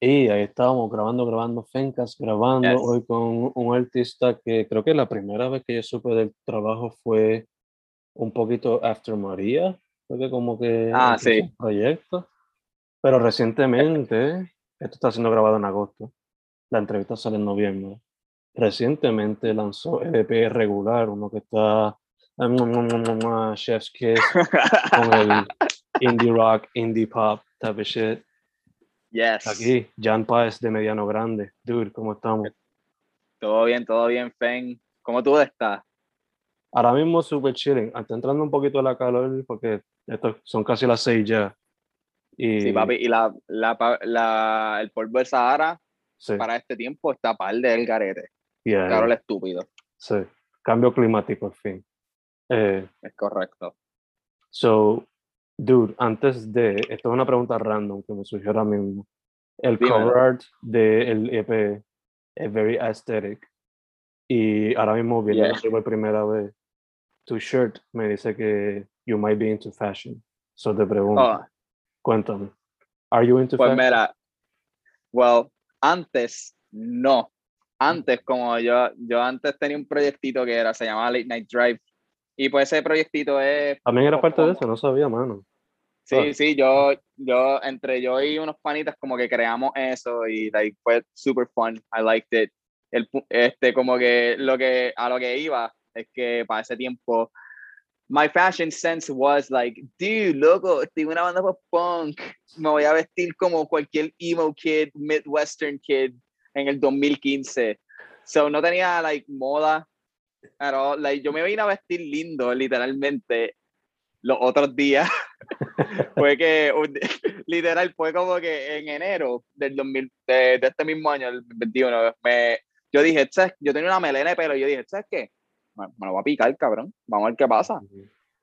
Y ahí estábamos grabando, grabando Fencas, grabando Yes. hoy con un artista que creo que la primera vez que yo supe del trabajo fue un poquito After María, fue que como que Ah, sí. el proyecto. Pero recientemente, esto está siendo grabado en agosto, la entrevista sale en noviembre. Recientemente lanzó EP regular, uno que está Chef's Kiss con el indie rock, indie pop type of shit. Yes. Aquí, Jan Páez de Mediano Grande. Dude, ¿cómo estamos? Todo bien, todo bien, Fen. ¿Cómo tú estás? Ahora mismo super chilling. Está entrando un poquito la calor porque esto son casi las seis ya. Y, Sí, papi. Y la, la, el polvo del Sahara Sí, para este tiempo está par del garete. yeah, Claro, el estúpido. sí. Cambio climático, al fin. Eh, Es correcto. so, dude, antes de... Esto es una pregunta random que me surgió ahora mismo. El cover art del EP es very aesthetic. Y ahora mismo, viendo Yeah. por primera vez, tu shirt me dice que you might be into fashion. So te pregunto, Oh, cuéntame. Are you into pues fashion? mira, well, antes no. Antes, como yo, yo antes tenía un proyectito que era, se llamaba Late Night Drive. Y pues ese proyectito es También era parte de eso, no sabía, mano. Sí, Ah. sí, yo, yo, entre yo y unos panitas como que creamos eso y like, fue super fun, I liked it. El, este, como que lo que, a lo que iba es que para ese tiempo, my fashion sense was like, dude, loco, estoy en una banda pop punk, me voy a vestir como cualquier emo kid, midwestern kid en el 2015. So no tenía like moda, pero like, yo me vine a vestir lindo, literalmente, los otros días fue que literal fue como que en enero del 2000 de, de este mismo año el 21 me yo dije yo tenía una melena de pelo y yo dije ¿sabes qué? me, me lo voy a picar cabrón vamos a ver qué pasa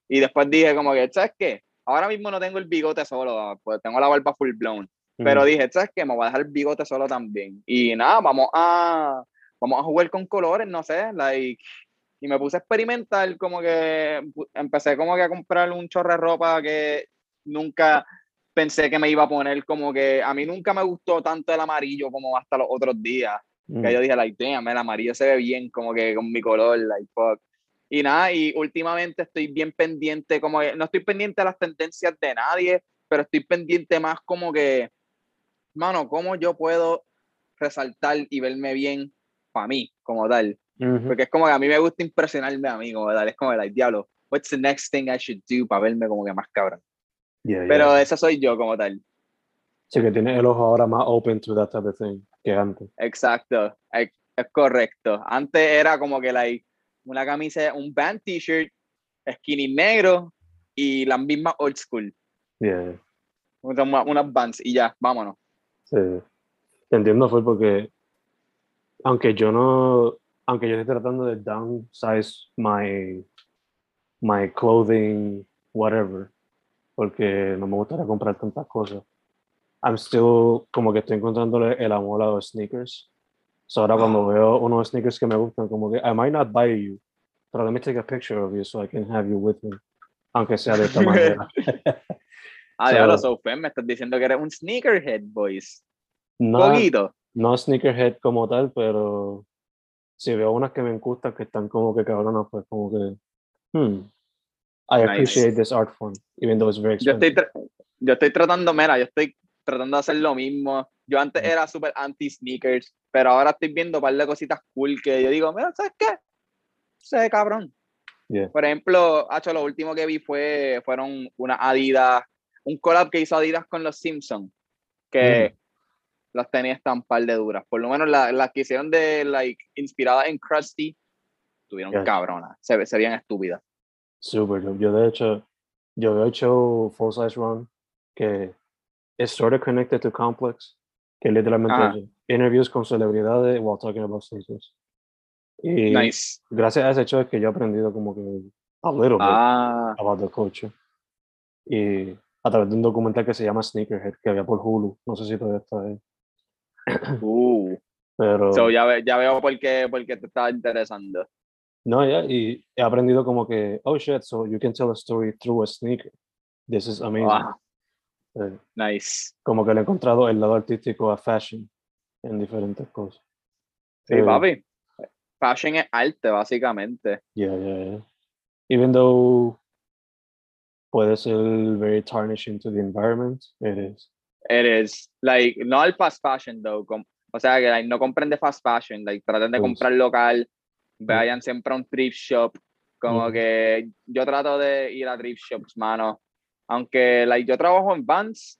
y después dije como que ¿sabes qué? ahora mismo no tengo el bigote solo pues tengo la barba full blown pero dije ¿sabes qué? me voy a dejar el bigote solo también y nada vamos a vamos a jugar con colores no sé like y me puse a experimentar como que empecé como que a comprar un chorro de ropa que nunca pensé que me iba a poner como que a mí nunca me gustó tanto el amarillo como hasta los otros días Mm. que yo dije like damn el amarillo se ve bien como que con mi color like fuck y nada y últimamente estoy bien pendiente como que no estoy pendiente de las tendencias de nadie pero estoy pendiente más como que mano cómo yo puedo resaltar y verme bien para mí como tal Ujú. porque es como que a mí me gusta impresionarme a mí, como tal. Es como, like, diablo, what's the next thing I should do para verme como que más cabrón. Yeah, yeah. Pero esa soy yo como tal. Sí, que tiene el ojo ahora más open to that type of thing que antes. Exacto, es, es correcto. Antes era como que, like, una camisa, un band t-shirt, skinny negro y las mismas old school. Yeah. Una- Unas bands y ya, vámonos. Sí. Te entiendo, fue porque aunque yo no, aunque yo estoy tratando de downsize my, my clothing, whatever, porque no me gustaría comprar tantas cosas. I'm still como que estoy encontrándole el amor a los sneakers. So ahora cuando veo unos sneakers que me gustan, como que I might not buy you But let me take a picture of you so I can have you with me. Aunque sea de esta manera. Ah, So- diablo, so Fen, me estás diciendo que eres un sneakerhead, boys. No, Poquito. no sneakerhead como tal, pero si veo unas que me gustan que están como que cabronas, pues como que, hmm, I Nice. appreciate this art form, even though it's very Yo estoy, expensive. yo estoy tratando, mira, yo estoy tratando de hacer lo mismo. Yo antes Ujú. era súper anti-sneakers, pero ahora estoy viendo un par de cositas cool que yo digo, mira, ¿sabes qué? Se cabrón. Yeah. Por ejemplo, Hacho, lo último que vi fue, fueron una Adidas, un collab que hizo Adidas con los Simpsons, que las tenía están par de duras. Por lo menos la- las que hicieron de, like, inspiradas en Krusty, tuvieron Yeah. cabronas. Se, se veían estúpidas. Super dope. Yo de hecho, yo he hecho Full Size Run, que es sort of connected to Complex, que literalmente Ajá. es interviews con celebridades while talking about sneakers. Y Nice. gracias a ese show es que yo he aprendido como que a little bit Ah, about the culture. Y a través de un documental que se llama Sneakerhead, que había por Hulu. No sé si todavía está ahí. Uh. Pero So, ya, ve- ya veo por qué, por qué te estaba interesando. no, ya, y he aprendido como que, oh shit, so you can tell a story through a sneaker. This is amazing. Ah, Eh, nice. como que le he encontrado el lado artístico a fashion en diferentes cosas. Sí, Eh, papi. Fashion es arte, básicamente. Yeah, yeah, yeah. Even though puede ser very tarnishing to the environment, it is. It is. Like, no el fast fashion, though. com- o sea, que like, no compren de fast fashion. Like, traten de Pues. comprar local. Vayan siempre a un thrift shop. Como Ujú. que yo trato de ir a thrift shops, mano. Aunque, like, yo trabajo en Vans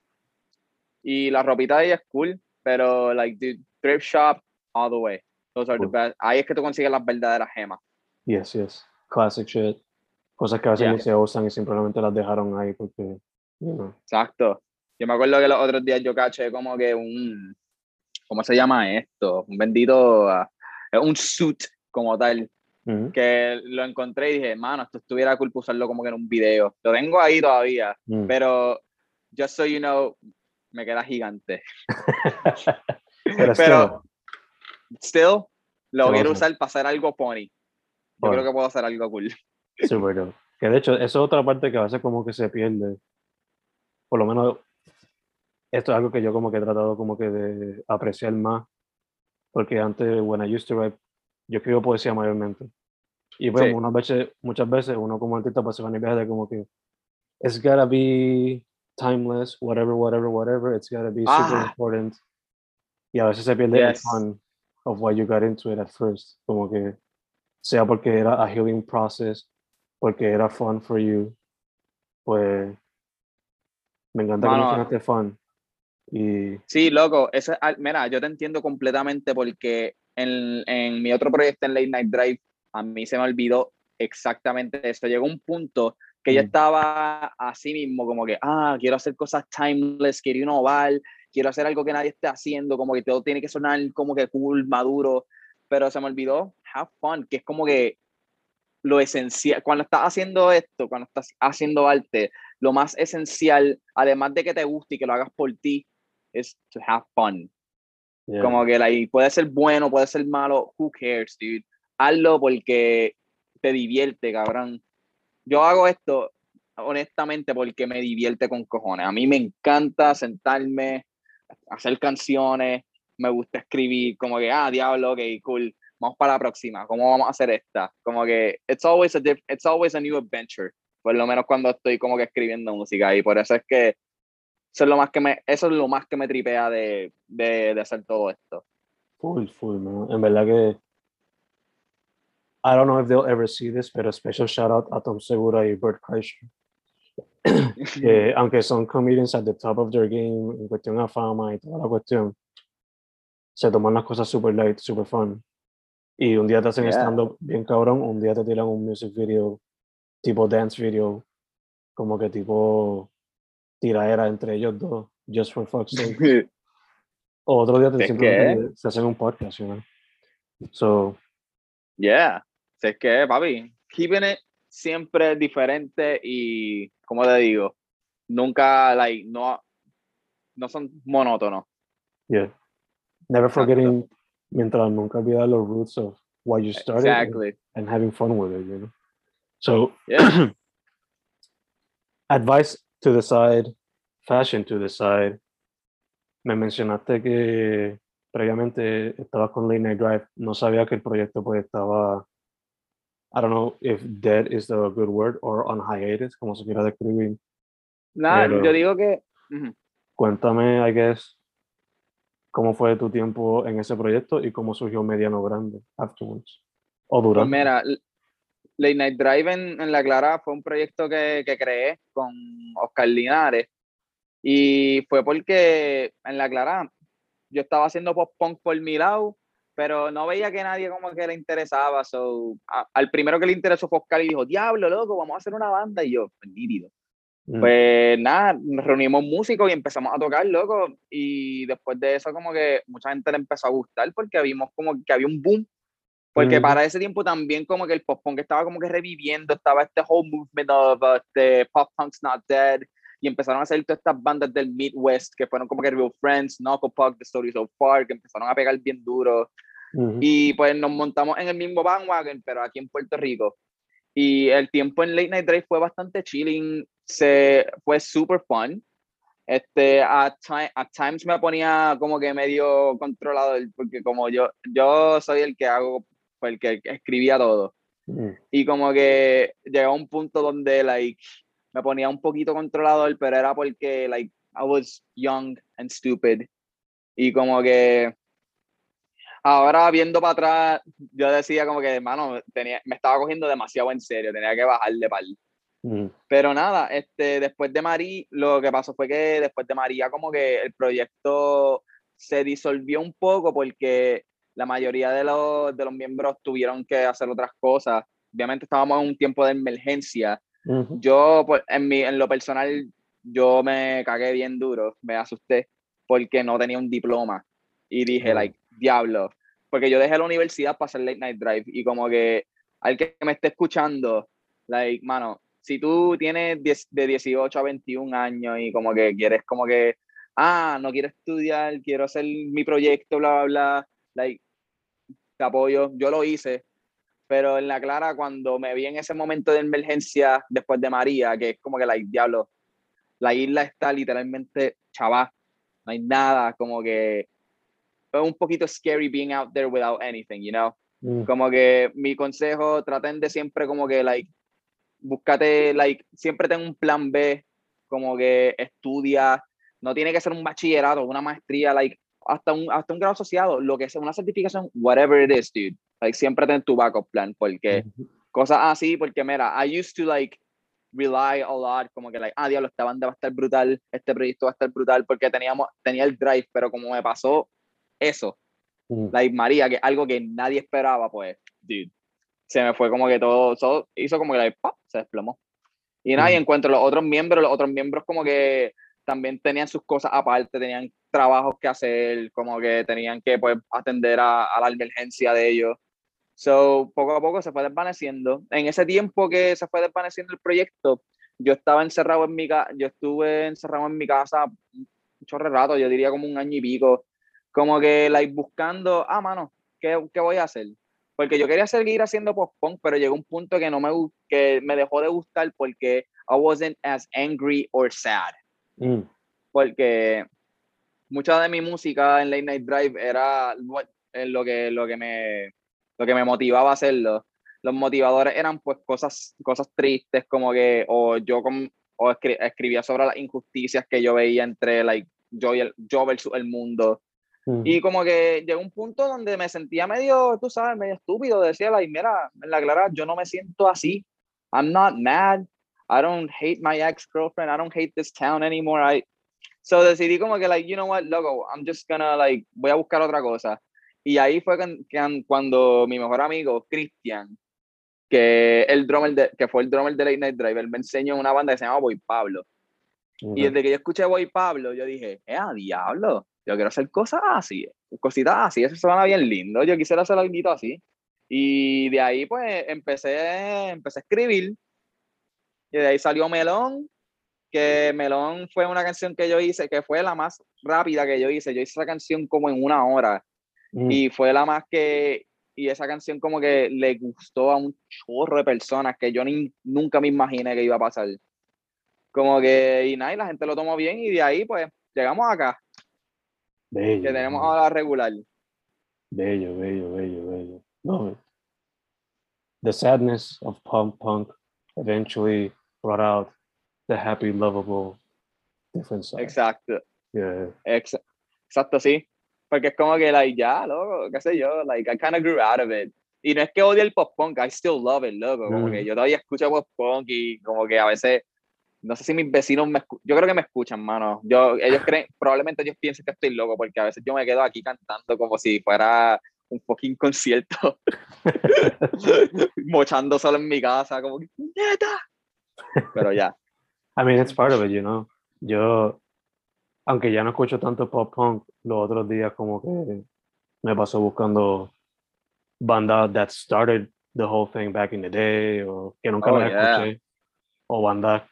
y la ropita de ahí es cool, pero, like, dude, thrift shop all the way. Those are the best. Ahí es que tú consigues las verdaderas gemas. Yes, yes. Classic shit. Cosas que a veces Yeah. ni se usan y simplemente las dejaron ahí porque, you know. Exacto. Yo me acuerdo que los otros días yo caché como que un, ¿cómo se llama esto? Un bendito, ah, un suit como tal, Ujú, que lo encontré y dije, mano, esto estuviera cool usarlo como que en un video. Lo tengo ahí todavía, mm. pero just so you know, me queda gigante. Pero Pero, still, lo Se quiero usa. usar para hacer algo pony. Yo creo que puedo hacer algo cool. Super dope. Que de hecho, eso es otra parte que a veces como que se pierde. Por lo menos, esto es algo que yo como que he tratado como que de apreciar más. Porque antes, when I used to write, yo escribo poesía mayormente. Y pues Sí. unas veces, muchas veces uno como artista pues se va en el viaje de como que it's gotta be timeless, whatever, whatever, whatever. It's gotta be super Ah. important. Y a veces se pierde el Yes. fun of why you got into it at first. Como que sea porque era a healing process, porque era fun for you, pues me encanta que Mano. mencionaste fun. Y Sí, loco, eso es mira, yo te entiendo completamente porque en, en mi otro proyecto en Late Night Drive, a mí se me olvidó exactamente eso. Llegó un punto que yo estaba así mismo, como que, ah, quiero hacer cosas timeless, quiero innovar, quiero hacer algo que nadie esté haciendo, como que todo tiene que sonar como que cool, maduro, pero se me olvidó have fun, que es como que lo esencial, cuando estás haciendo esto, cuando estás haciendo arte, lo más esencial, además de que te guste y que lo hagas por ti, es to have fun. yeah, Como que like, puede ser bueno, puede ser malo, who cares, dude. Hazlo porque te divierte, cabrón. Yo hago esto honestamente porque me divierte con cojones. A mí me encanta sentarme, hacer canciones, me gusta escribir, como que, ah, diablo, ok, cool. Vamos para la próxima. ¿Cómo vamos a hacer esta? Como que it's always a diff- it's always a new adventure. Por lo menos cuando estoy como que escribiendo música y por eso es que eso es lo más que me eso es lo más que me tripea de, de, de hacer todo esto. full, full, man. En verdad que I don't know if they'll ever see this, pero special shout out a Tom Segura y Bert Kreischer. que aunque son comedians at the top of their game en cuestión de fama y toda la cuestión, se toman las cosas super light, super fun. Y un día te hacen Yeah. stand-up bien cabrón, un día te tiran un music video, tipo dance video, como que tipo tiraera entre ellos dos, just for fuck's sake. O otro día te simplemente se hacen un podcast, you know. So, yeah. Si es que, papi, keeping it siempre diferente y, como te digo, nunca, like, no, no son monótonos. yeah. Never forgetting, mientras nunca olvidar los roots of why you started Exactly. and, and having fun with it, you know. So Yeah. advice to the side, fashion to the side. Me mencionaste que previamente estabas con Late Night Drive. No sabía que el proyecto pues estaba, I don't know if dead is the good word or on hiatus, como se quiera describir. Nada, yo digo que. Cuéntame, I guess, cómo fue tu tiempo en ese proyecto y cómo surgió Mediano Grande afterwards. O Pues durante. mira, Late Night Drive en, en La Clara fue un proyecto que, que creé con Oscar Linares. Y fue porque en La Clara yo estaba haciendo pop punk por mi lado, pero no veía que nadie como que le interesaba. So, a- al primero que le interesó fue Oscar y dijo, diablo, loco, vamos a hacer una banda. Y yo, pues nítido. Mm, Pues nada, nos reunimos músicos y empezamos a tocar, loco. Y después de eso, como que mucha gente le empezó a gustar porque vimos como que había un boom. Porque Ujú. para ese tiempo también como que el pop punk estaba como que reviviendo, estaba este whole movement of uh, este, pop punk's not dead. Y empezaron a hacer todas estas bandas del Midwest que fueron como que Real Friends, Knuckle Puck, The Story So Far, que empezaron a pegar bien duro. Y pues nos montamos en el mismo bandwagon, pero aquí en Puerto Rico. Y el tiempo en Late Night Drive fue bastante chilling, se, fue super fun. Este, at, ti- at times me ponía como que medio controlado, porque como yo, yo soy el que hago, fue el que escribía todo. mm, Y como que llegó a un punto donde, like, me ponía un poquito controlador, pero era porque, like, I was young and stupid. Y como que ahora viendo para atrás, yo decía como que, hermano, tenía, me estaba cogiendo demasiado en serio, tenía que bajarle par. mm, Pero nada, este, después de María, lo que pasó fue que después de María como que el proyecto se disolvió un poco porque la mayoría de los, de los miembros tuvieron que hacer otras cosas. Obviamente estábamos en un tiempo de emergencia. ujú, Yo, pues, en, mi, en lo personal, yo me cagué bien duro, me asusté porque no tenía un diploma. Y dije, Oh. like, diablo. Porque yo dejé la universidad para hacer Late Night Drive y como que al que me esté escuchando, like, mano, si tú tienes 10 de 18 a 21 años y como que quieres como que, ah, no quiero estudiar, quiero hacer mi proyecto, bla, bla, bla, like, te apoyo. Yo lo hice, pero en la clara, cuando me vi en ese momento de emergencia después de María, que es como que, like, diablo, la isla está literalmente chavá, no hay nada, como que es un poquito scary being out there without anything, you know? mm, Como que mi consejo, traten de siempre como que, like, búscate, like, siempre ten un plan B, como que estudia, no tiene que ser un bachillerato, una maestría, like, hasta un, hasta un grado asociado, lo que sea, una certificación, whatever it is, dude. Like, siempre ten tu backup plan, porque cosas así, porque mira, I used to like rely a lot, como que like, ah, diablo, esta banda va a estar brutal, este proyecto va a estar brutal, porque teníamos, tenía el drive, pero como me pasó eso, like María, que algo que nadie esperaba, pues, dude, se me fue como que todo, todo hizo como que like, ¡pap! se desplomó. Y nada, y encuentro los otros miembros, los otros miembros como que también tenían sus cosas aparte, tenían trabajos que hacer, como que tenían que pues atender a, a la emergencia de ellos. So, poco a poco se fue desvaneciendo. En ese tiempo que se fue desvaneciendo el proyecto, yo estaba encerrado en mi casa, yo estuve encerrado en mi casa chorre rato, yo diría como un año y pico, como que like buscando, ah, mano, ¿qué, qué voy a hacer? Porque yo quería seguir haciendo post-punk, pero llegó un punto que no me que me dejó de gustar porque I wasn't as angry or sad mm, porque mucha de mi música en Late Night Drive era lo- que, lo que, me, lo que me motivaba a hacerlo. Los motivadores eran pues cosas, cosas tristes como que o yo com- o escri- escribía sobre las injusticias que yo veía entre like, yo, y el, yo versus el mundo. mm, Y como que llegó un punto donde me sentía medio, tú sabes, medio estúpido. Decía, like, mira, en la clara, yo no me siento así. I'm not mad. I don't hate my ex-girlfriend. I don't hate this town anymore. I... So decidí como que, like, you know what, loco, I'm just gonna, like, voy a buscar otra cosa. Y ahí fue can- can- cuando mi mejor amigo, Cristian, que, el drummer de, que fue el drummer de Late Night Drive, él me enseñó una banda que se llama Boy Pablo. Y ok. desde que yo escuché Boy Pablo, yo dije, eh, a diablo, yo quiero hacer cosas así, cositas así, eso suena bien lindo, yo quisiera hacer algo así. Y de ahí pues empecé, empecé a escribir, y de ahí salió Melón, que Melón fue una canción que yo hice, que fue la más rápida que yo hice, yo hice esa canción como en una hora, Mm, y fue la más que y esa canción como que le gustó a un chorro de personas que yo ni, nunca me imaginé que iba a pasar. Como que, y nada, y la gente lo tomó bien y de ahí pues llegamos acá, Bello. que tenemos bello. ahora regular. Bello, bello, bello, bello. It. The sadness of punk punk eventually brought out the happy, lovable, different side. Exacto. Yeah. Ex- exacto, sí. Porque es como que, like, ya, loco, qué sé yo, like, I kind of grew out of it. Y no es que odie el pop punk, I still love it, loco. Como Mm. que yo todavía escucho pop punk y como que a veces, no sé si mis vecinos me escuchan, yo creo que me escuchan, mano. Yo, ellos creen, probablemente ellos piensen que estoy loco porque a veces yo me quedo aquí cantando como si fuera un fucking concierto. Mochando solo en mi casa, como que, ¡Neta! Pero ya. I mean, it's part of it, you know. Yo, aunque ya no escucho tanto pop punk, los otros días como que me pasó buscando bandas that started the whole thing back in the day, o que nunca Oh, las yeah. escuché, o bandas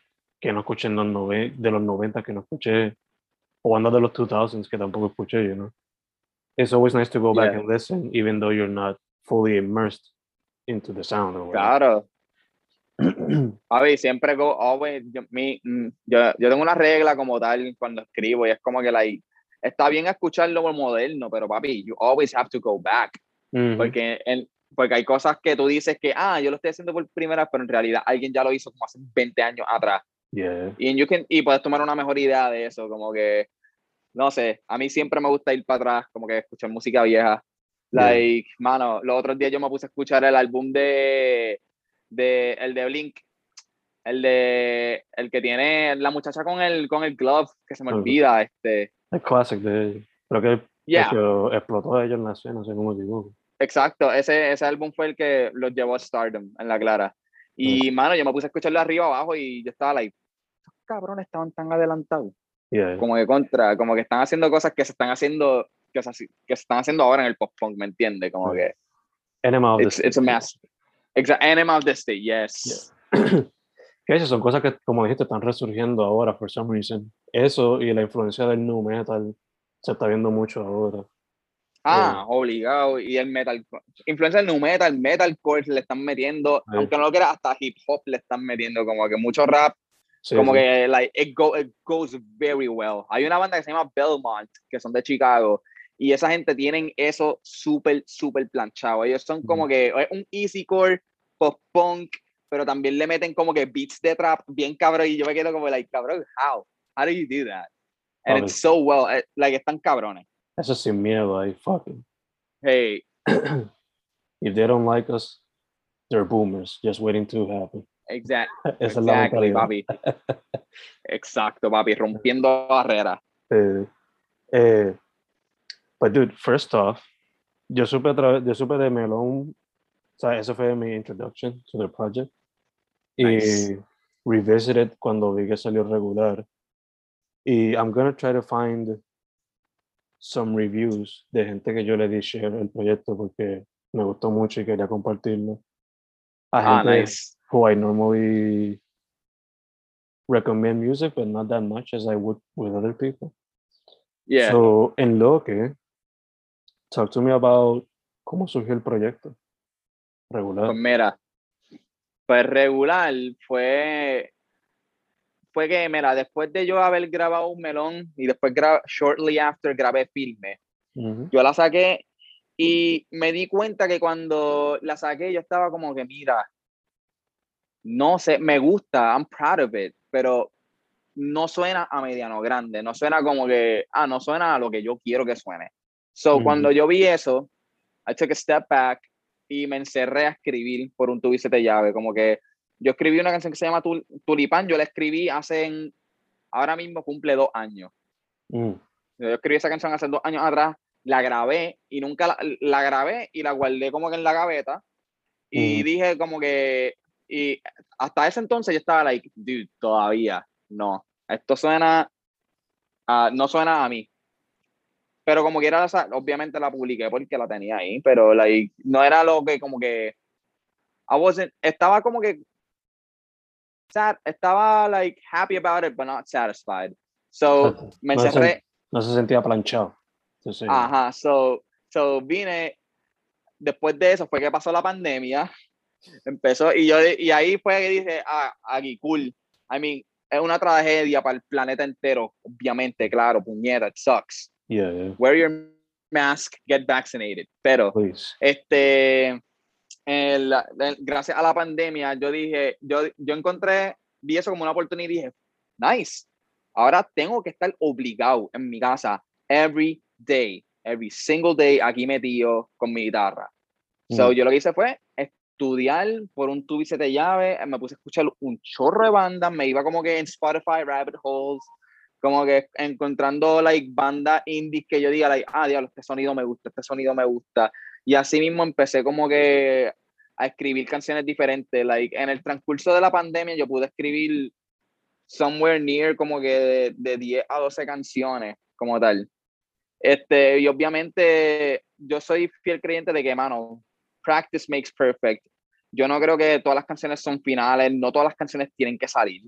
que no escuché en los nove- de los 90 que no escuché, o bandas de los 2000s que tampoco escuché, you know. It's always nice to go back Yeah. and listen, even though you're not fully immersed into the sound or whatever. Claro. Javi, siempre go, always, yo, mi, mm, yo, yo tengo una regla como tal cuando escribo y es como que like, está bien escuchar lo moderno, pero papi, you always have to go back. Mhm. Porque, en- porque hay cosas que tú dices que, ah, yo lo estoy haciendo por primera vez, pero en realidad alguien ya lo hizo como hace 20 años atrás. Yeah. Y, you can- y puedes tomar una mejor idea de eso, como que, no sé, a mí siempre me gusta ir para atrás, como que escuchar música vieja. Yeah. Like, mano, los otros días yo me puse a escuchar el álbum de, de el de Blink, el de, el que tiene la muchacha con el, con el glove, que se me olvida, este, El classic de. Creo que yeah, que explotó a ellos en la escena, no me equivoco. exacto, ese, ese álbum fue el que los llevó a Stardom, en la clara. Y, mano, yo me puse a escucharlo arriba abajo y yo estaba like, estos cabrones estaban tan adelantados. Yeah. como que contra, como que están haciendo cosas que se están haciendo, que se, que se están haciendo ahora en el pop punk, ¿me entiendes? Como que Enema of the it's, it's a mess. Exacto, the State, yes. Que esas son cosas que, como dijiste, están resurgiendo ahora, for some reason. Eso y la influencia del nu metal se está viendo mucho ahora. Ah, obligado. Y el metal, influencia del nu metal, metalcore le están metiendo, aunque no lo creas, hasta hip hop le están metiendo, como que mucho rap, Sí, como sí. que like, it, go, it goes very well. Hay una banda que se llama Belmont, que son de Chicago, y esa gente tienen eso súper, súper planchado. Ellos son como que es un easycore, pop punk, pero también le meten como que beats de trap bien cabrón, y yo me quedo como, like, cabrón, how? How do you do that? And it's so well, eh, like, están cabrones. Eso es sin miedo ahí, fucking. Hey, If they don't like us, they're boomers, just waiting to happen. exact, Esa es la exactly, mentalidad. papi. Exacto, papi, rompiendo barreras. Eh, eh, but dude, first off, yo supe, yo supe de Melón, o sea, eso fue mi introduction to the project. Nice. Y revisited cuando vi que salió regular. Y I'm gonna try to find some reviews de gente que yo le di share el proyecto porque me gustó mucho y quería compartirlo. A Ah, gente nice. who I normally recommend music, but not that much as I would with other people. Yeah. So, en lo que, talk to me about cómo surgió el proyecto. Regular. Pues mira, pues regular fue, fue que, mira, después de yo haber grabado un melón y después shortly after grabé filme, Ujú. yo la saqué y me di cuenta que cuando la saqué yo estaba como que, mira, no sé, me gusta, I'm proud of it, pero no suena a mediano grande, no suena como que, ah, no suena a lo que yo quiero que suene. So, Ujú. cuando yo vi eso, I took a step back y me encerré a escribir por un siete llave, como que yo escribí una canción que se llama Tul- Tulipán, yo la escribí hace, en- ahora mismo cumple dos años. Mm. Yo escribí esa canción hace dos años atrás, la grabé y nunca la, la grabé y la guardé como que en la gaveta. Y Ujú. dije como que, y hasta ese entonces yo estaba like, dude, todavía no. Esto suena, no suena a mí. Pero como quiera, obviamente la publiqué porque la tenía ahí, pero like, no era lo que como que, I wasn't, estaba como que, sad, estaba like happy about it, but not satisfied. So, me No se- encerré, No se sentía planchado. Ajá, so, so vine, después de eso fue que pasó la pandemia, empezó, y yo, y ahí fue que dije, ah, aquí, cool. I mean, es una tragedia para el planeta entero, obviamente, claro, puñeta, it sucks. Yeah, yeah. Wear your mask, get vaccinated. Pero, Please. este, el- el- gracias a la pandemia, yo dije, yo, yo encontré, vi eso como una oportunidad y dije, nice, ahora tengo que estar obligado en mi casa every day, every single day aquí metido con mi guitarra. So, Mm. yo lo que hice fue estudiar por un tubo y siete llaves, me puse a escuchar un chorro de bandas, me iba como que en Spotify, rabbit holes, como que encontrando like bandas indies que yo diga like, ah, diablo, este sonido me gusta, este sonido me gusta. Y así mismo empecé como que a escribir canciones diferentes, like en el transcurso de la pandemia yo pude escribir somewhere near como que de, de 10 a 12 canciones como tal. Este, y obviamente yo soy fiel creyente de que, mano, practice makes perfect. Yo no creo que todas las canciones son finales, no todas las canciones tienen que salir.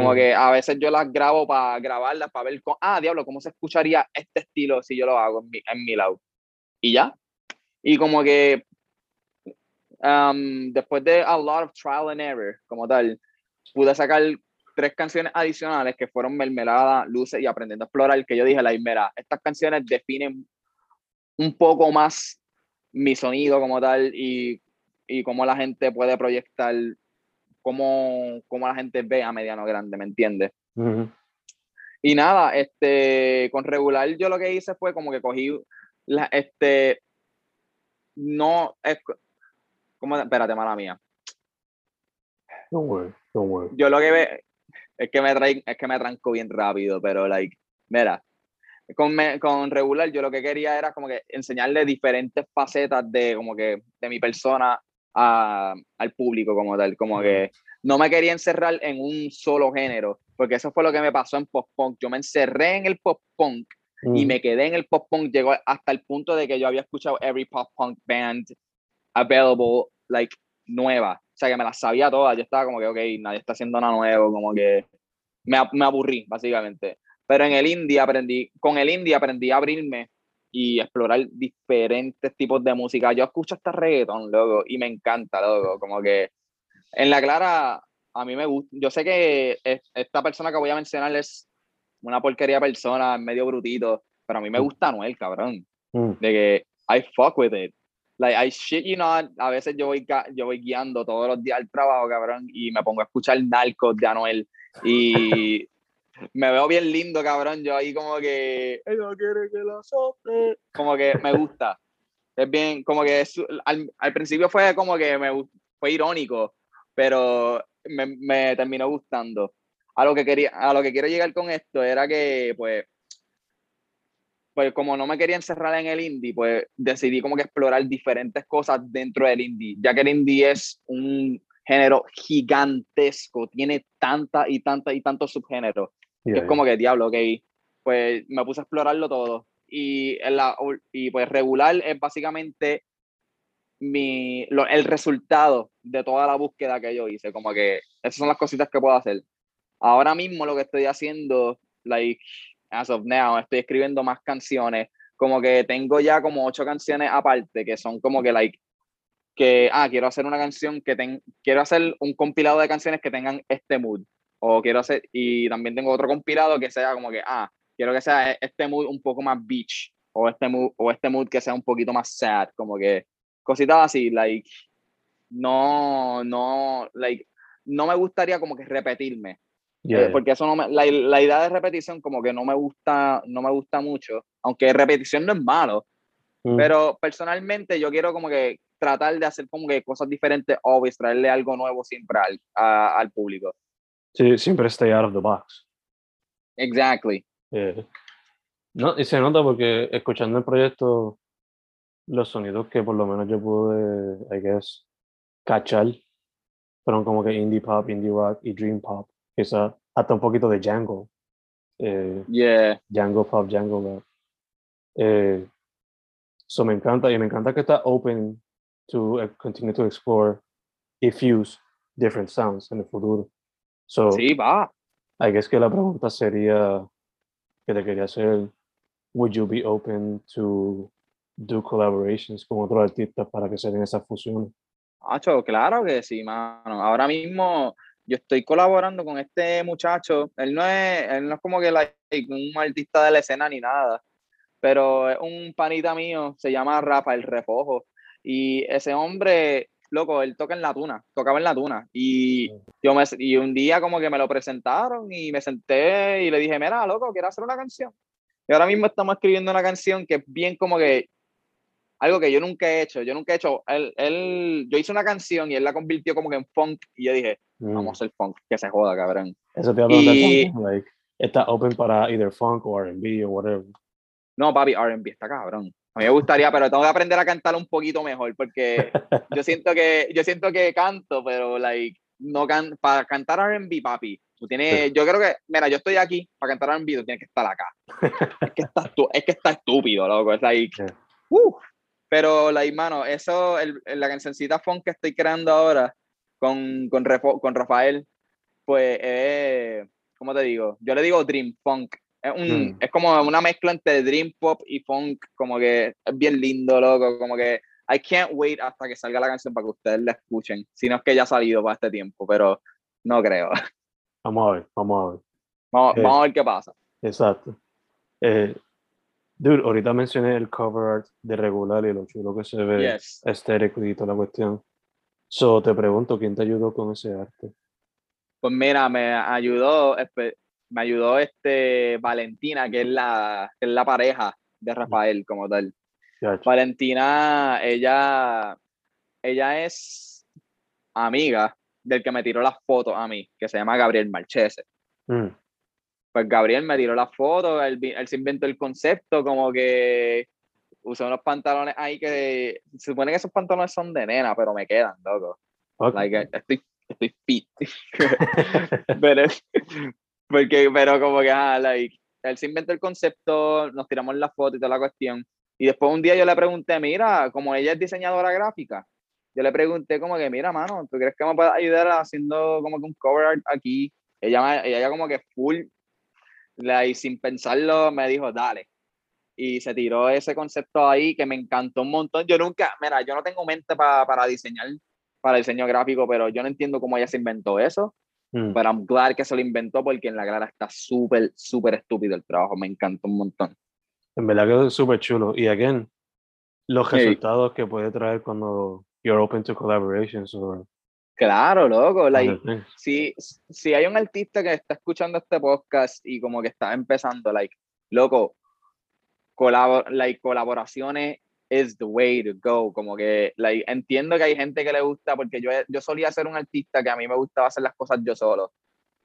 Como que a veces yo las grabo para grabarlas, para ver, co- ah, diablo, ¿cómo se escucharía este estilo si yo lo hago en mi, en mi lado? Y ya. Y como que um, después de a lot of trial and error, como tal, pude sacar tres canciones adicionales que fueron Mermelada, Luces y Aprendiendo a Explorar, que yo dije, la mira, estas canciones definen un poco más mi sonido como tal y, y cómo la gente puede proyectar, cómo, cómo la gente ve a mediano grande, ¿me entiendes? Mhm. Y nada, este, con regular yo lo que hice fue como que cogí, la, este, no, es, como, espérate, mala mía. Don't worry, don't worry. Yo lo que ve, es que me trae, es que me tranco bien rápido, pero like, mira, con, me- con regular yo lo que quería era como que enseñarle diferentes facetas de como que de mi persona a- al público como tal, como que no me quería encerrar en un solo género, porque eso fue lo que me pasó en pop punk. Yo me encerré en el pop punk y me quedé en el pop punk, llegó hasta el punto de que yo había escuchado every pop punk band available, like, nueva. O sea, que me las sabía todas. Yo estaba como que, ok, nadie está haciendo nada nuevo, como que me, me aburrí, básicamente. Pero en el indie aprendí, con el indie aprendí a abrirme y explorar diferentes tipos de música. Yo escucho hasta reggaeton, loco, y me encanta, loco, como que en la clara, a mí me gusta, yo sé que es- esta persona que voy a mencionar es una porquería persona, medio brutito, pero a mí me gusta Anuel, cabrón Mhm. de que I fuck with it. Like, I shit you not, a veces yo voy, yo voy guiando todos los días al trabajo, cabrón, y me pongo a escuchar Narcos de Anuel, y me veo bien lindo, cabrón, yo ahí como que, ella quiere que la sople, como que me gusta. Es bien, como que es- al, al principio fue como que me fue irónico, pero me, me terminó gustando. A lo que quería, a lo que quiero llegar con esto era que, pues, pues como no me quería encerrar en el indie, pues decidí como que explorar diferentes cosas dentro del indie, ya que el indie es un género gigantesco, tiene tanta y tanta y tantos subgéneros, Yeah, es como que diablo, ok, pues me puse a explorarlo todo. Y, en la, y pues regular es básicamente mi, lo- el resultado de toda la búsqueda que yo hice, como que esas son las cositas que puedo hacer. Ahora mismo lo que estoy haciendo, like, as of now, estoy escribiendo más canciones, como que tengo ya como ocho canciones aparte, que son como que, like, que, ah, quiero hacer una canción que ten, quiero hacer un compilado de canciones que tengan este mood, o quiero hacer, y también tengo otro compilado que sea como que, ah, quiero que sea este mood un poco más beach, o este mood, o este mood que sea un poquito más sad, como que cositas así, like, no, no, like, no me gustaría como que repetirme, yeah, porque eso no me, la, la idea de repetición como que no me gusta, no me gusta mucho, aunque repetición no es malo, Mhm. pero personalmente yo quiero como que tratar de hacer como que cosas diferentes, obvias, traerle algo nuevo siempre al, a- al público. Sí, siempre stay out of the box. Exactly. Yeah. No, y se nota porque escuchando el proyecto, los sonidos que por lo menos yo pude, I guess, cachar, fueron como que indie pop, indie rock y dream pop. Quizá hasta un poquito de Django. Eh, Yeah. Django pop, Django rock. Eh, so me encanta y me encanta que está open to eh, continue to explore y fuse different sounds en el futuro. So, Sí, va. I guess que la pregunta sería que te quería hacer, would you be open to do collaborations con otros artistas para que se den esas fusiones? Hacho, claro que sí, mano. Ahora mismo yo estoy colaborando con este muchacho. Él no es, él no es como que like, un artista de la escena ni nada, pero es un panita mío, se llama Rafael Refojo. Y ese hombre, loco, él toca en la tuna, tocaba en la tuna. Y, yo me, y un día como que me lo presentaron y me senté y le dije, mira, loco, quiero hacer una canción. Y ahora mismo estamos escribiendo una canción que es bien como que algo que yo nunca he hecho. Yo nunca he hecho. Él, él, yo hice una canción y él la convirtió como que en funk. Y yo dije, vamos a hacer funk, que se joda, cabrón. Eso te iba a y... like, está open para either funk o RB o whatever. No, papi, RB está cabrón. A mí me gustaría, pero tengo que aprender a cantar un poquito mejor porque yo siento que, yo siento que canto, pero like, no can, para cantar R&B, papi, tú tienes, yo creo que, mira, yo estoy aquí para cantar R&B, tú tienes que estar acá. es que está, es que está estúpido, loco, es like, uh, pero, la mano, eso, el, la cancioncita funk que estoy creando ahora con, con, con Rafael, pues, eh, ¿cómo te digo? Yo le digo Dream Funk. Es, un, mm. es como una mezcla entre Dream Pop y Funk, como que es bien lindo, loco, como que I can't wait hasta que salga la canción para que ustedes la escuchen. Si no es que ya ha salido para este tiempo, pero no creo. Vamos a ver, vamos a ver. Vamos, vamos a ver qué pasa. Exacto. Eh, Dude, ahorita mencioné el cover art de regular y lo chulo que se ve yes. estético y toda la cuestión. So, te pregunto, ¿quién te ayudó con ese arte? Pues mira, me ayudó, me ayudó este Valentina, que es la, que es la pareja de Rafael como tal. Valentina, ella, ella es amiga del que me tiró las fotos a mí, que se llama Gabriel Marchese. Mm pues Gabriel me tiró la foto, él, se inventó el concepto, como que usó unos pantalones ahí que se supone que esos pantalones son de nena, pero me quedan, loco. estoy, estoy fit. pero, porque, pero como que, ah, like, él se inventó el concepto, nos tiramos la foto y toda la cuestión. Y después un día yo le pregunté, mira, como ella es diseñadora gráfica, yo le pregunté como que, mira, mano, ¿tú crees que me puedes ayudar haciendo como que un cover art aquí? Ella, ella como que full y sin pensarlo me dijo, dale. Y se tiró ese concepto ahí que me encantó un montón. Yo nunca, mira, yo no tengo mente para diseñar, para diseño gráfico, pero yo no entiendo cómo ella se inventó eso. Mm. Pero I'm glad que se lo inventó porque en la clara está súper, súper estúpido el trabajo. Me encantó un montón. En verdad que es súper chulo. Y again, los resultados que puede traer cuando you're open to collaborations or Claro, loco. Like, si, si hay un artista que está escuchando este podcast y como que está empezando, like, loco, colabor like, colaboraciones is the way to go. Como que like, entiendo que hay gente que le gusta, porque yo, yo solía ser un artista que a mí me gustaba hacer las cosas yo solo.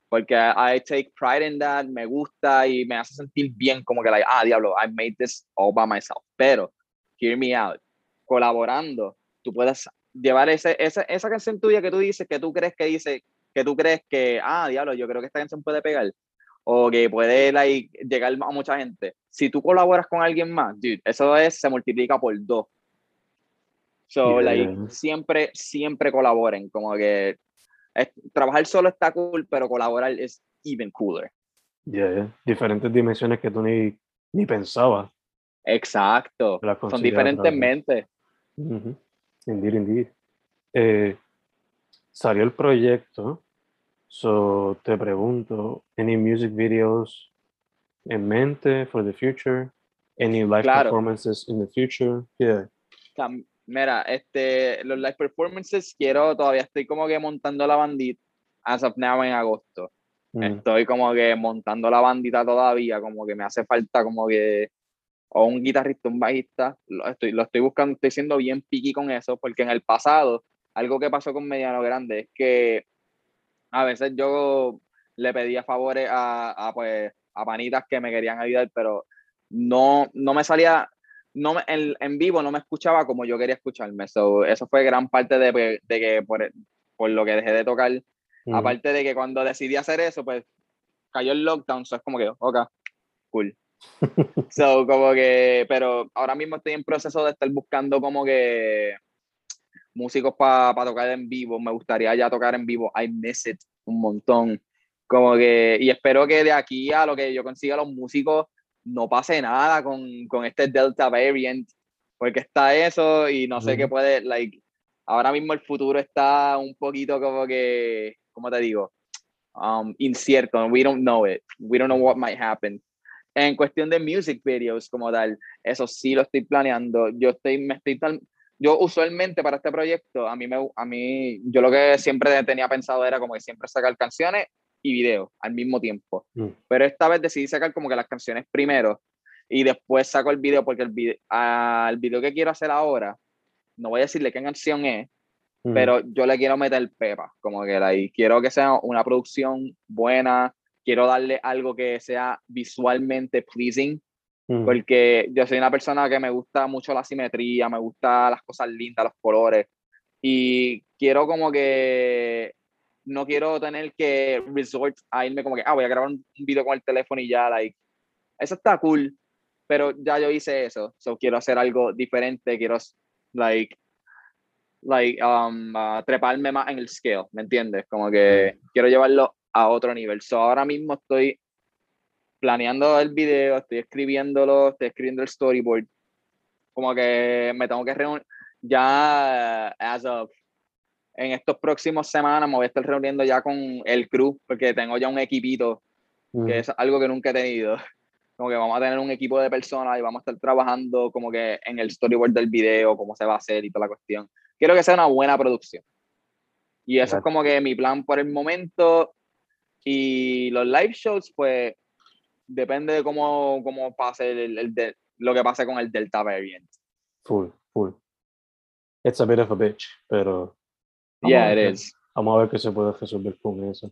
Porque I take pride in that, me gusta y me hace sentir bien, como que, like, ah, diablo, I made this all by myself. Pero, hear me out, colaborando, tú puedes llevar ese, esa, esa canción tuya que tú dices, que tú crees que dice, que tú crees que, ah, diablo, yo creo que esta canción puede pegar, o que puede like, llegar a mucha gente. Si tú colaboras con alguien más, dude, eso es, se multiplica por dos. So, like, siempre, siempre colaboren, como que trabajar solo está cool, pero colaborar es even cooler. Yeah, diferentes dimensiones que tú ni, ni pensabas. Exacto, son diferentes mentes. Indeed, indeed. Eh, salió el proyecto, so te pregunto, any music videos en mente for the future? Any live performances in the future? Yeah. Mira, este, los live performances quiero, todavía estoy como que montando la bandita as of now en agosto. Mm. Estoy como que montando la bandita todavía, como que me hace falta como que o un guitarrista, un bajista, lo estoy, lo estoy buscando, estoy siendo bien piqui con eso, porque en el pasado, algo que pasó con Mediano Grande es que a veces yo le pedía favores a, a, pues, a panitas que me querían ayudar, pero no, no me salía, no en, en, vivo no me escuchaba como yo quería escucharme. eso fue gran parte de, pues, de que por, por, lo que dejé de tocar. Aparte de que cuando decidí hacer eso, pues cayó el lockdown, so es como que, ok, cool. so, como que, pero ahora mismo estoy en proceso de estar buscando como que músicos para tocar en vivo. Me gustaría ya tocar en vivo. I miss it un montón. Como que, y espero que de aquí a lo que yo consiga los músicos no pase nada con, con este Delta variant. porque está eso y no sé qué Ujú. puede, like, ahora mismo el futuro está un poquito como que, ¿cómo te digo? Um, incierto, we don't know it, we don't know what might happen. En cuestión de music videos como tal, eso sí lo estoy planeando, yo estoy, me estoy yo usualmente para este proyecto, a mí, me, a mí, yo lo que siempre tenía pensado era como que siempre sacar canciones y videos al mismo tiempo. Mm. Pero esta vez decidí sacar como que las canciones primero y después saco el video porque el video, al video que quiero hacer ahora, no voy a decirle qué canción es, Ujú. pero yo le quiero meter pepa, como que ahí quiero que sea una producción buena, quiero darle algo que sea visualmente pleasing, Ujú. porque yo soy una persona que me gusta mucho la simetría, me gusta las cosas lindas, los colores, y quiero como que no quiero tener que resort a irme como que, ah, voy a grabar un un video con el teléfono y ya, like, eso está cool, pero ya yo hice eso, so quiero hacer algo diferente, quiero, like, like, um, uh, treparme más en el scale, ¿me entiendes? Como que quiero llevarlo a otro nivel, so ahora mismo estoy planeando el video, estoy escribiéndolo, estoy escribiendo el storyboard, como que me tengo que reunir, ya as of, en estos próximos semanas me voy a estar reuniendo ya con el crew, porque tengo ya un equipito Ujú. que es algo que nunca he tenido. Como que vamos a tener un equipo de personas y vamos a estar trabajando como que en el storyboard del video, cómo se va a hacer y toda la cuestión. Quiero que sea una buena producción. Y eso es Claro. como que mi plan por el momento. Y los live shows, pues, depende de cómo, cómo pase el, el de- lo que pase con el Delta variant. Full, full. It's a bit of a bitch, pero Yeah, it is. vamos a ver qué se puede resolver con eso.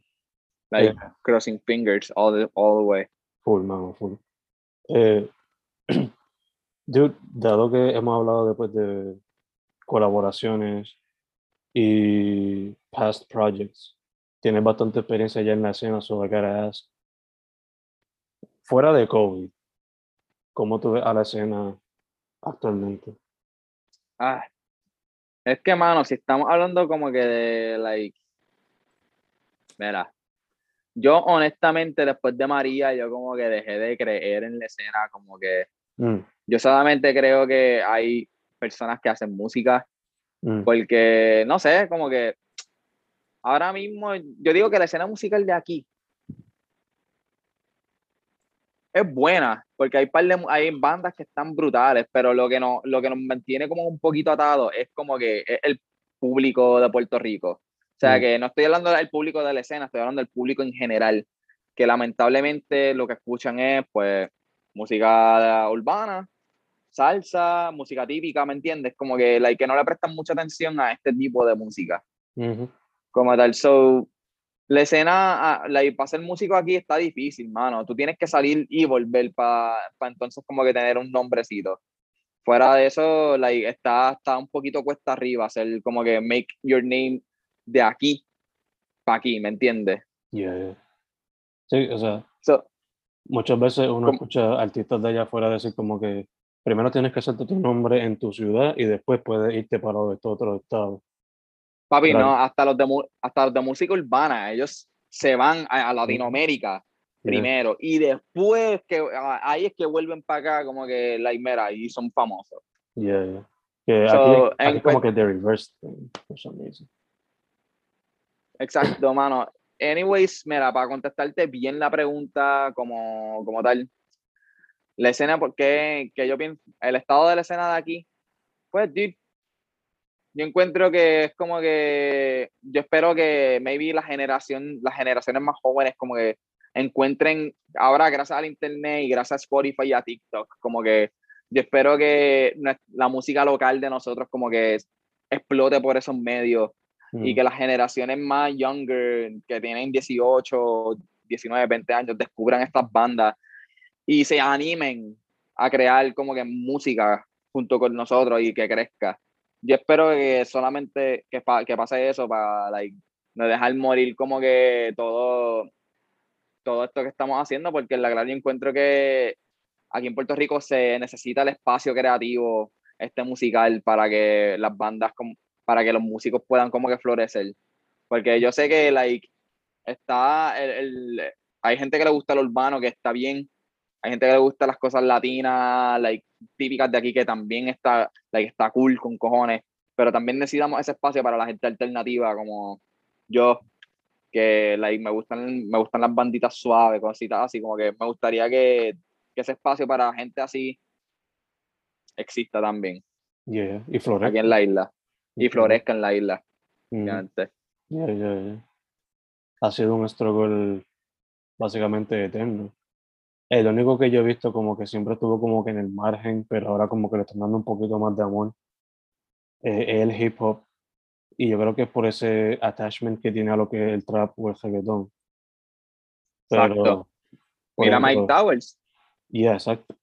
Like, crossing fingers all the, all the way. full, mano, full. Eh, dude, dado que hemos hablado después de colaboraciones y past projects, tienes bastante experiencia ya en la escena, so I gotta ask. Fuera de COVID, ¿cómo tú ves a la escena actualmente? Ah, es que, mano, si estamos hablando como que de, like, mira, yo honestamente después de María, yo como que dejé de creer en la escena, como que Mm, yo solamente creo que hay personas que hacen música, mm, porque, no sé, como que ahora mismo, yo digo que la escena musical de aquí es buena, porque hay, par de, hay bandas que están brutales, pero lo que, no, lo que nos mantiene como un poquito atado es como que es el público de Puerto Rico. O sea, Mm. que no estoy hablando del público de la escena, estoy hablando del público en general, que lamentablemente lo que escuchan es, pues, música urbana, salsa, música típica, ¿me entiendes? Como que, like, que no le prestan mucha atención a este tipo de música ujú, como tal. So, la escena, ah, like, para ser músico aquí está difícil, mano. Tú tienes que salir y volver para entonces como que tener un nombrecito. Fuera de eso, like, está, está un poquito cuesta arriba hacer como que make your name de aquí para aquí, ¿me entiendes? yeah, yeah. Sí, o sea, So, muchas veces uno ¿Cómo? escucha artistas de allá afuera decir como que primero tienes que hacerte tu nombre en tu ciudad y después puedes irte para estos otros estados. Papi, Claro. no, hasta los, de, hasta los de música urbana, ellos se van a, a Latinoamérica primero y después que ah, ahí es que vuelven para acá como que la mera y son famosos. Yeah, yeah. Que So, aquí, en aquí como que the reverse thing, for some reason. Exacto, mano. Anyways, mira, para contestarte bien la pregunta como, como tal, la escena, porque que yo pienso, el estado de la escena de aquí, pues, dude, yo encuentro que es como que, yo espero que maybe la generación, las generaciones más jóvenes como que encuentren, ahora gracias al internet y gracias a Spotify y a TikTok, como que yo espero que la música local de nosotros como que explote por esos medios y Mm, que las generaciones más younger, que tienen 18, 19, 20 años, descubran estas bandas y se animen a crear como que música junto con nosotros y que crezca. Yo espero que solamente que, que pase eso para like, no dejar morir como que todo, todo esto que estamos haciendo, porque en la yo encuentro que aquí en Puerto Rico se necesita el espacio creativo, este musical, para que las bandas, para que los músicos puedan como que florecer. Porque yo sé que like, está el, el- hay gente que le gusta el urbano, que está bien, hay gente que le gusta las cosas latinas, like, típicas de aquí, que también está, like, está cool con cojones, pero también necesitamos ese espacio para la gente alternativa como yo, que like, me, gustan, me gustan las banditas suaves, cositas así, como que me gustaría que, que ese espacio para gente así exista también. Yeah, y florezca. Aquí en la isla. Y florezca en la isla. Mm. yeah, yeah. Ha sido un struggle básicamente eterno. El único que yo he visto como que siempre estuvo como que en el margen, pero ahora como que le están dando un poquito más de amor, eh, es el hip hop. Y yo creo que es por ese attachment que tiene a lo que es el trap o el reggaetón. Exacto. por Mira Mike ejemplo, Towers. Yeah, exacto.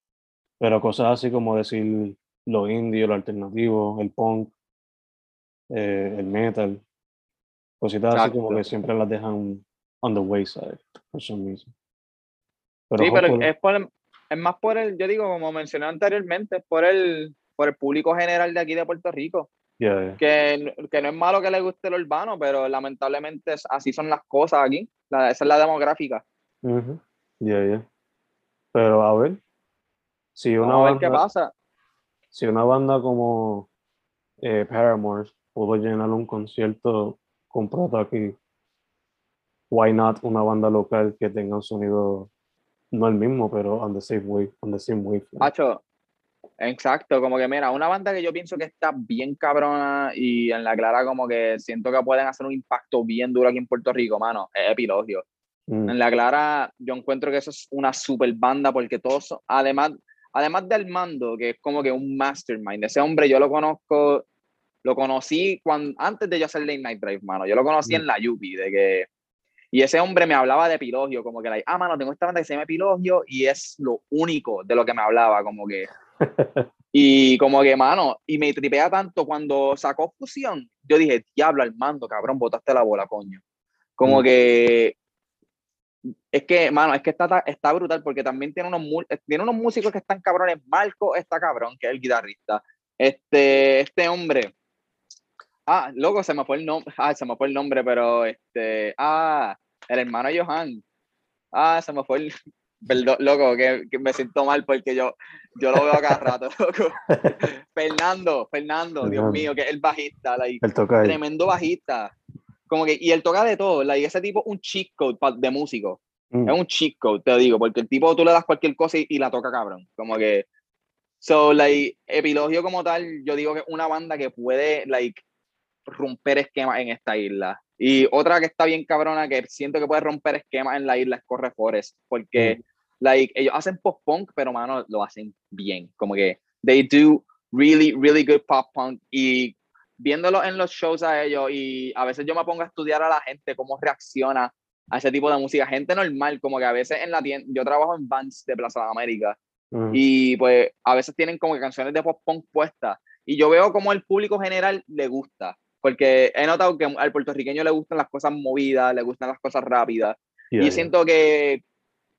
Pero cosas así como decir lo indie, lo alternativo, el punk, eh, el metal, cositas así como Exacto. que siempre las dejan on the wayside, for some reason. Pero sí, pero es, por el- es más por el, yo digo, como mencioné anteriormente, es por el, por el público general de aquí de Puerto Rico. yeah, yeah. Que, que no es malo que le guste el urbano, pero lamentablemente es- así son las cosas aquí. La- esa es la demográfica. Yeah, yeah. Pero a ver, si una Vamos a ver qué banda, pasa. si una banda como eh, Paramore pudo llenar un concierto completo aquí, why not una banda local que tenga un sonido no el mismo, pero on the same wave, on the same wave. Hacho, exacto, como que mira, una banda que yo pienso que está bien cabrona y en la clara como que siento que pueden hacer un impacto bien duro aquí en Puerto Rico, mano, es Epilogio. Mm, En la clara yo encuentro que eso es una super banda porque todos, son- además, además del mando, que es como que un mastermind, ese hombre yo lo conozco, lo conocí cuando, antes de yo hacer Late Night Drive, mano, yo lo conocí Mm. en la Yupi, de que y ese hombre me hablaba de Epilogio, como que, like, ah, mano, tengo esta banda que se llama Epilogio y es lo único de lo que me hablaba, como que. Y como que, mano, y me tripea tanto cuando sacó Fusión. Yo dije, diablo, Armando, cabrón, botaste la bola, coño. Como Mm. que. Es que, mano, es que está, está brutal porque también tiene unos, tiene unos músicos que están cabrones. Marco está cabrón, que es el guitarrista. Este, este hombre. Ah, loco, se me fue el nombre. Ah, se me fue el nombre, pero este. Ah, el hermano Johan. Ah, se me fue el. Perdón, loco, que, que me siento mal porque yo, yo lo veo cada rato, loco. Fernando, Fernando, Dios mío, que es el bajista, like, El toca tremendo bajista. Como que, y él toca de todo, like, ese tipo un cheat code de músico. Mm, Es un cheat code, te digo, porque el tipo tú le das cualquier cosa y, y la toca cabrón. Como que. So, like, Epilogio como tal, yo digo que es una banda que puede, like, romper esquemas en esta isla. Y otra que está bien cabrona, que siento que puede romper esquemas en la isla, es Corre Forest. Porque, like, ellos hacen pop-punk, pero, mano, lo hacen bien. Como que, they do really, really good pop-punk. Y viéndolo en los shows a ellos, y a veces yo me pongo a estudiar a la gente, cómo reacciona a ese tipo de música. Gente normal, como que a veces en la tienda, yo trabajo en bands de Plaza de América, mm, y pues a veces tienen como que canciones de pop punk puestas, y yo veo como el público general le gusta, porque he notado que al puertorriqueño le gustan las cosas movidas, le gustan las cosas rápidas, yeah, y yeah. siento que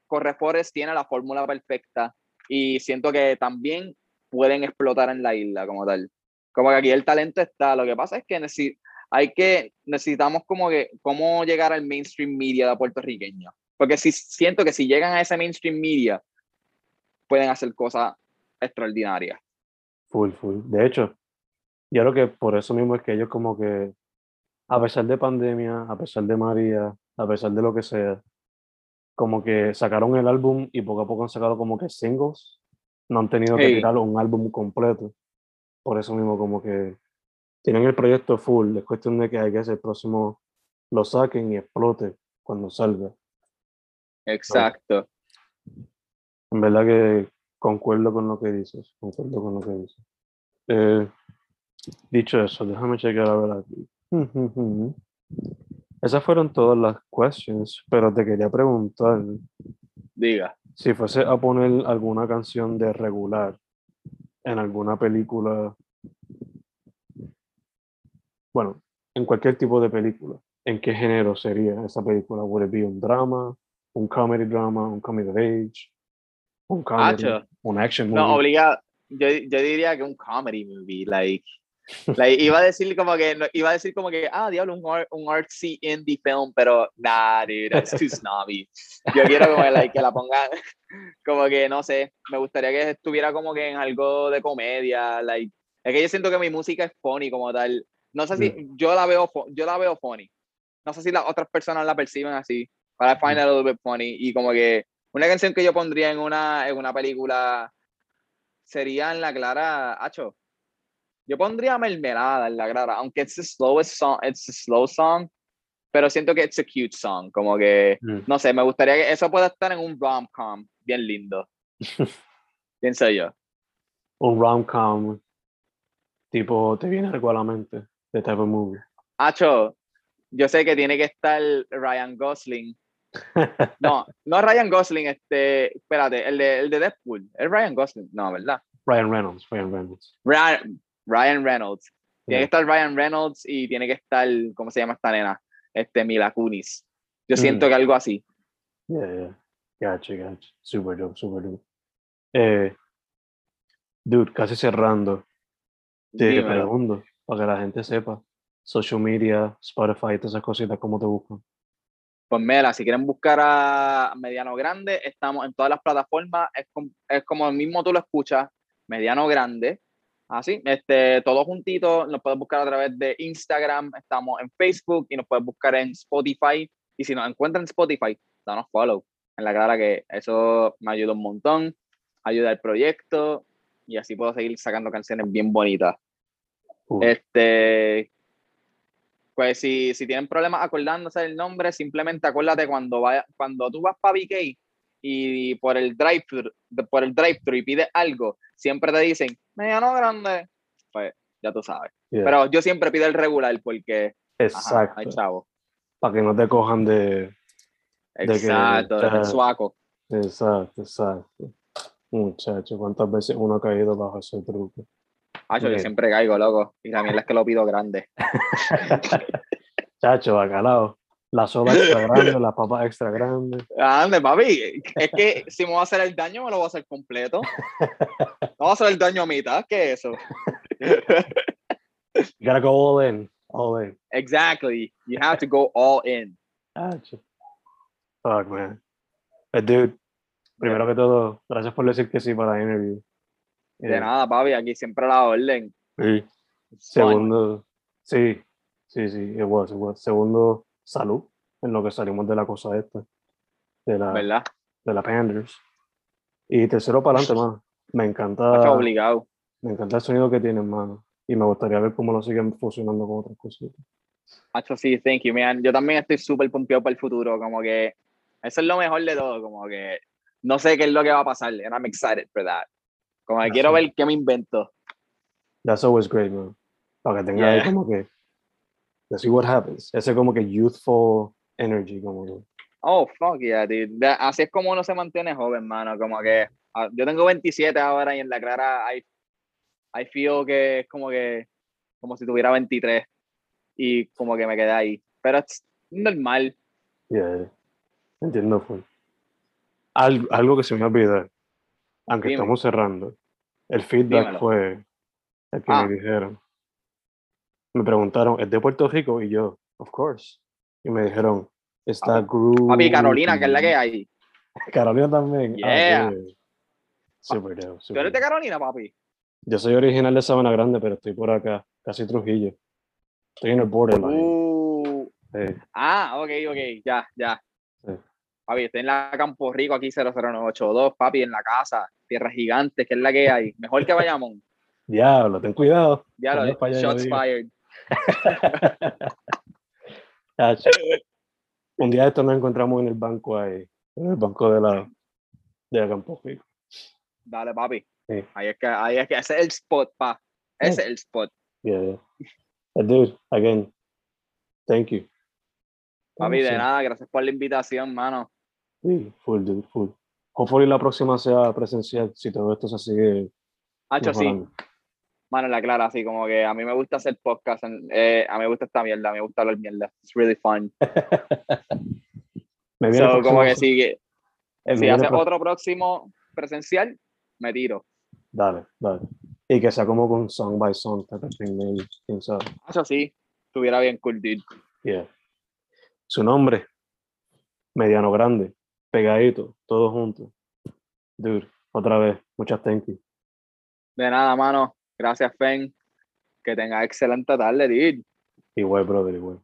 Corre Forest tiene la fórmula perfecta, y siento que también pueden explotar en la isla como tal. Como que aquí el talento está, lo que pasa es que necesi- hay que, necesitamos como que, cómo llegar al mainstream media de puertorriqueño. Porque si siento que si llegan a ese mainstream media, pueden hacer cosas extraordinarias. Full, full. De hecho, yo creo que por eso mismo es que ellos como que, a pesar de pandemia, a pesar de María, a pesar de lo que sea, como que sacaron el álbum y poco a poco han sacado como que singles, no han tenido que Hey. tirar un álbum completo. Por eso mismo como que tienen el proyecto full, es cuestión de que hay que el próximo lo saquen y explote cuando salga. Exacto. En verdad que concuerdo con lo que dices, concuerdo con lo que dices. Eh, dicho eso, déjame chequear a ver aquí. Esas fueron todas las questions, pero te quería preguntar Diga. si fuese a poner alguna canción de regular en alguna película, bueno, en cualquier tipo de película, ¿en qué género sería esa película? ¿Would it be un drama, un comedy drama, un comedy of age, un comedy, Hacho. un action movie? No, obligado. Yo, yo diría que un comedy movie, like, Iba a decir como que, no- iba a decir como que, ah, diablo, un, art, un artsy indie film, pero nah, dude, that's too snobby. Yo quiero como like, que la pongan, como que, no sé, me gustaría que estuviera como que en algo de comedia, like, es que yo siento que mi música es funny como tal. No sé si, yo la veo, yo la veo funny. No sé si las otras personas la perciben así, but I find it a little bit funny. Y como que una canción que yo pondría en una, en una película sería en la clara, Acho. Yo pondría mermelada en la clara, aunque it's the slowest song, it's a slow song, pero siento que it's a cute song, como que, Mm. no sé, me gustaría que eso pueda estar en un rom-com, bien lindo. Pienso yo. Un rom-com, tipo, ¿te viene algo a la mente? De type of movie. Acho, yo sé que tiene que estar Ryan Gosling. No, no Ryan Gosling, este, espérate, el de, el de Deadpool. ¿Es Ryan Gosling? No, ¿verdad? Ryan Reynolds, Ryan Reynolds. Ryan, Ryan Reynolds. Tiene que estar Ryan Reynolds y tiene que estar, ¿cómo se llama esta nena? Este, Mila Kunis. Yo Mm. siento que algo así. Yeah, yeah. Gotcha, gotcha. Super dope, super dope. Eh, dude, casi cerrando. Te Dímelo. pregunto, para que la gente sepa, social media, Spotify, todas esas cositas, ¿cómo te buscan? Pues mira, si quieren buscar a Mediano Grande, estamos en todas las plataformas. Es, com- es como mismo tú lo escuchas, Mediano Grande. Así, este, todo juntito. Nos puedes buscar a través de Instagram, estamos en Facebook y nos puedes buscar en Spotify. Y si nos encuentran en Spotify, danos follow. En la clara que eso me ayuda un montón, ayuda al proyecto y así puedo seguir sacando canciones bien bonitas. Este, pues si, si tienen problemas acordándose del nombre, simplemente acuérdate cuando vaya, cuando tú vas para BK y por el drive por el drive y pides algo, siempre te dicen mediano grande, pues ya tú sabes. Yeah, Pero yo siempre pido el regular porque ajá, exacto. hay chavo. Para que no te cojan de. que Exacto, el suaco. Exacto, exacto. Muchacho, ¿cuántas veces uno ha caído bajo ese truco? Acho, yo siempre caigo, loco. Y también es que lo pido grande. Chacho, bacalao. La soda extra grande, las papas extra grandes. Ande, papi. Es que si me va a hacer el daño, me lo voy a hacer completo. No va a hacer el daño a mitad, ¿qué es eso? You gotta go all in. All in. Exactly. You have to go all in. Chacho. Fuck, man. But dude, primero que todo, gracias por decir que sí para la interview. De Eh, nada, papi, aquí siempre la orden. sí. Segundo, sí, sí, sí, it was, it was. Segundo, salud, en lo que salimos de la cosa esta, de la, ¿verdad? de la Panders. Y tercero, para adelante, mano. Me encanta, obligado. me encanta el sonido que tienen, mano. Y me gustaría ver cómo lo siguen fusionando con otras cositas. Macho, sí, thank you, man. Yo también estoy súper pompeado para el futuro, como que eso es lo mejor de todo, como que no sé qué es lo que va a pasar, and I'm excited for that. Como que Ya quiero ver qué me invento. That's always great, man. Para que tenga ahí Yeah. como que, let's see what happens. Ese como que youthful energy, como que, Oh, fuck yeah, dude. Así es como uno se mantiene joven, mano. Como que ah, yo tengo 27 ahora y en la clara I, I feel que es como que como si tuviera 23 y como que me quedé ahí. Pero es normal. yeah, entiendo full. Algo, algo que se me olvidó, aunque Dime. estamos cerrando, el feedback Dímelo. fue el que Ah. me dijeron. Me preguntaron, ¿es de Puerto Rico? Y yo, of course. Y me dijeron, está Groove. Papi, Carolina, que es la que hay. Carolina también. Ah, Yeah. Super dope, ¿Tú eres de. Carolina, papi? Yo soy original de Sabana Grande, pero estoy por acá, casi Trujillo. Estoy en el borderline. Uh, Sí. ah, ok, ok, ya, ya. Sí. Papi, estoy en la Campo Rico, aquí 00982, papi, en la casa, Tierra Gigante, que es la que hay. Mejor que Bayamón. Diablo, ten cuidado. Ya Cuando lo es para allá, yo shots fired. Chacho. Un día de esto nos encontramos en el banco ahí, en el banco de la, de la Campo Rico. Dale, papi. Sí. Ahí es que, ahí es que ese es el spot, pa. Ese es el spot. Yeah, yeah. Dude, again, thank you. Papi, de nada, gracias por la invitación, mano. Sí, full, dude, full. Hopefully la próxima sea presencial, si todo esto se sigue Hacho, sí. Mano, la clara, así como que a mí me gusta hacer podcast, eh, a mí me gusta esta mierda, a mí me gusta hablar mierda. It's really fun. Me viene So, como que si, me si el haces otro próximo presencial, me tiro. Dale, dale. Y que sea como con song by song, quién sabe. Eso sí, estuviera bien cool, dude. Yeah. Su nombre, mediano grande, pegadito, todos juntos. Dude, otra vez, muchas thank you. De nada, mano. Gracias, Fen. Que tenga excelente tarde, dude. Igual, brother, igual.